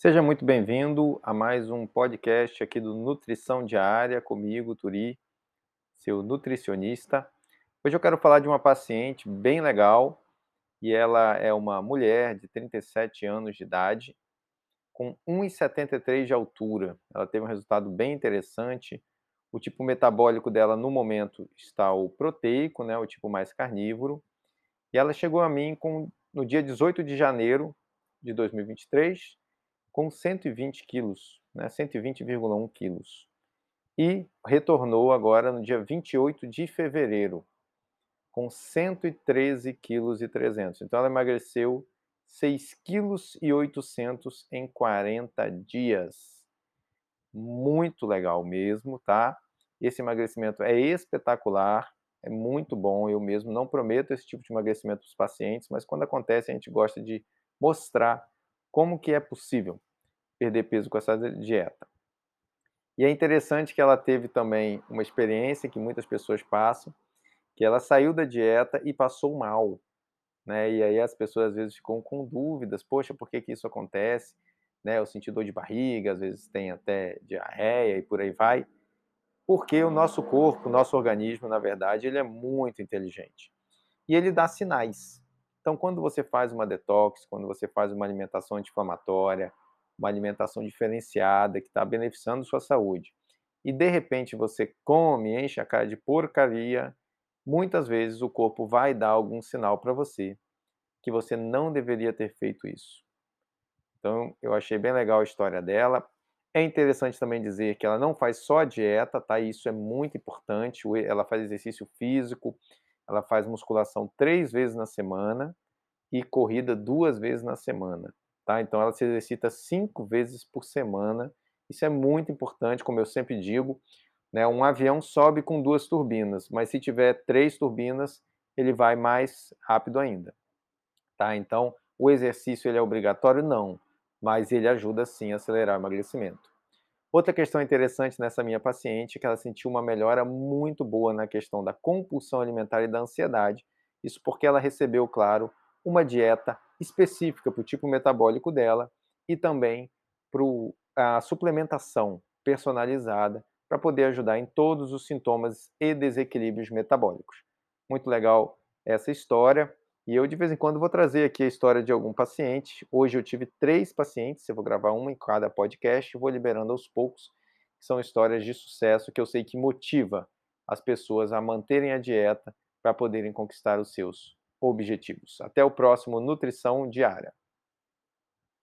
Seja muito bem-vindo a mais um podcast aqui do Nutrição Diária, comigo, Turi, seu nutricionista. Hoje eu quero falar de uma paciente bem legal, e ela é uma mulher de 37 anos de idade, com 1,73 de altura. Ela teve um resultado bem interessante. O tipo metabólico dela no momento está o proteico, né, o tipo mais carnívoro. E ela chegou a mim com, no dia 18 de janeiro de 2023 com 120 quilos, né, 120,1 quilos. E retornou agora no dia 28 de fevereiro, com 113 quilos e 300. Então ela emagreceu 6 quilos e 800 em 40 dias. Muito legal mesmo, tá? Esse emagrecimento é espetacular, é muito bom. Eu mesmo não prometo esse tipo de emagrecimento para os pacientes, mas quando acontece a gente gosta de mostrar como que é possível perder peso com essa dieta. E é interessante que ela teve também uma experiência que muitas pessoas passam, que ela saiu da dieta e passou mal. Né? E aí as pessoas às vezes ficam com dúvidas, poxa, por que, que isso acontece? Né? Eu senti dor de barriga, às vezes tem até diarreia e por aí vai. Porque o nosso corpo, o nosso organismo, na verdade, ele é muito inteligente. E ele dá sinais. Então, quando você faz uma detox, quando você faz uma alimentação anti-inflamatória, uma alimentação diferenciada que está beneficiando sua saúde, e de repente você come, enche a cara de porcaria, muitas vezes o corpo vai dar algum sinal para você que você não deveria ter feito isso. Então, eu achei bem legal a história dela. É interessante também dizer que ela não faz só dieta, tá? Isso é muito importante. Ela faz exercício físico, ela faz musculação três vezes na semana e corrida duas vezes na semana. Tá? Então ela se exercita cinco vezes por semana. Isso é muito importante, como eu sempre digo. Né? Um avião sobe com duas turbinas, mas se tiver três turbinas, ele vai mais rápido ainda. Tá? Então, o exercício ele é obrigatório? Não, mas ele ajuda sim a acelerar o emagrecimento. Outra questão interessante nessa minha paciente é que ela sentiu uma melhora muito boa na questão da compulsão alimentar e da ansiedade. Isso porque ela recebeu, claro, uma dieta específica para o tipo metabólico dela e também para a suplementação personalizada para poder ajudar em todos os sintomas e desequilíbrios metabólicos. Muito legal essa história. E eu, de vez em quando, vou trazer aqui a história de algum paciente. Hoje eu tive três pacientes, eu vou gravar uma em cada podcast vou liberando aos poucos. São histórias de sucesso que eu sei que motiva as pessoas a manterem a dieta para poderem conquistar os seus objetivos. Até o próximo Nutrição Diária.